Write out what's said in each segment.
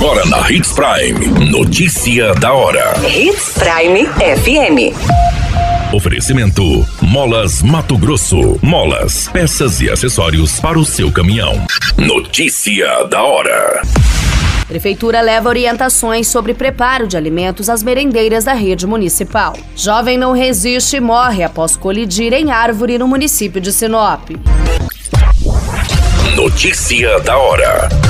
Agora na Hits Prime. Notícia da hora. Hits Prime FM. Oferecimento: Molas Mato Grosso. Molas, peças e acessórios para o seu caminhão. Notícia da hora. Prefeitura leva orientações sobre preparo de alimentos às merendeiras da rede municipal. Jovem não resiste e morre após colidir em árvore no município de Sinop. Notícia da hora.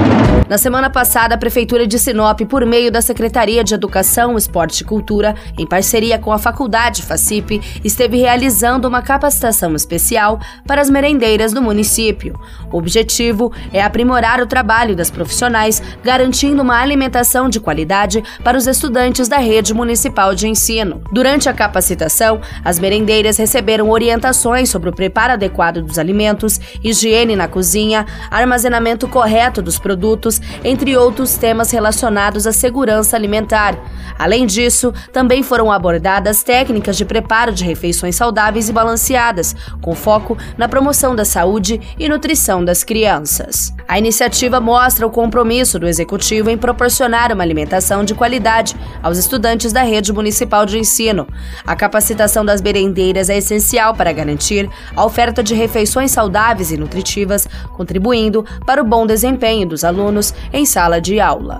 Na semana passada, a Prefeitura de Sinop, por meio da Secretaria de Educação, Esporte e Cultura, em parceria com a Faculdade FACIP, esteve realizando uma capacitação especial para as merendeiras do município. O objetivo é aprimorar o trabalho das profissionais, garantindo uma alimentação de qualidade para os estudantes da rede municipal de ensino. Durante a capacitação, as merendeiras receberam orientações sobre o preparo adequado dos alimentos, higiene na cozinha, armazenamento correto dos produtos, entre outros temas relacionados à segurança alimentar. Além disso, também foram abordadas técnicas de preparo de refeições saudáveis e balanceadas, com foco na promoção da saúde e nutrição das crianças. A iniciativa mostra o compromisso do executivo em proporcionar uma alimentação de qualidade aos estudantes da rede municipal de ensino. A capacitação das merendeiras é essencial para garantir a oferta de refeições saudáveis e nutritivas, contribuindo para o bom desempenho dos alunos em sala de aula.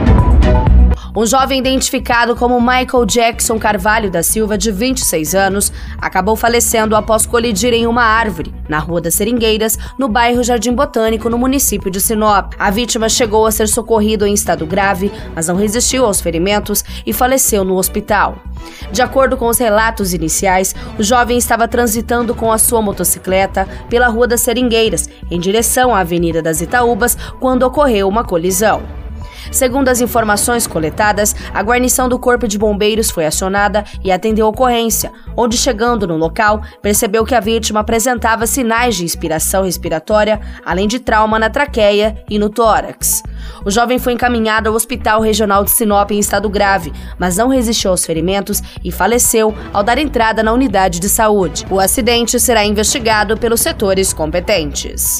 Um jovem identificado como Michael Jackson Carvalho da Silva, de 26 anos, acabou falecendo após colidir em uma árvore, na Rua das Seringueiras, no bairro Jardim Botânico, no município de Sinop. A vítima chegou a ser socorrido em estado grave, mas não resistiu aos ferimentos e faleceu no hospital. De acordo com os relatos iniciais, o jovem estava transitando com a sua motocicleta pela Rua das Seringueiras, em direção à Avenida das Itaúbas, quando ocorreu uma colisão. Segundo as informações coletadas, a guarnição do Corpo de Bombeiros foi acionada e atendeu a ocorrência, onde, chegando no local, percebeu que a vítima apresentava sinais de inspiração respiratória, além de trauma na traqueia e no tórax. O jovem foi encaminhado ao Hospital Regional de Sinop em estado grave, mas não resistiu aos ferimentos e faleceu ao dar entrada na unidade de saúde. O acidente será investigado pelos setores competentes.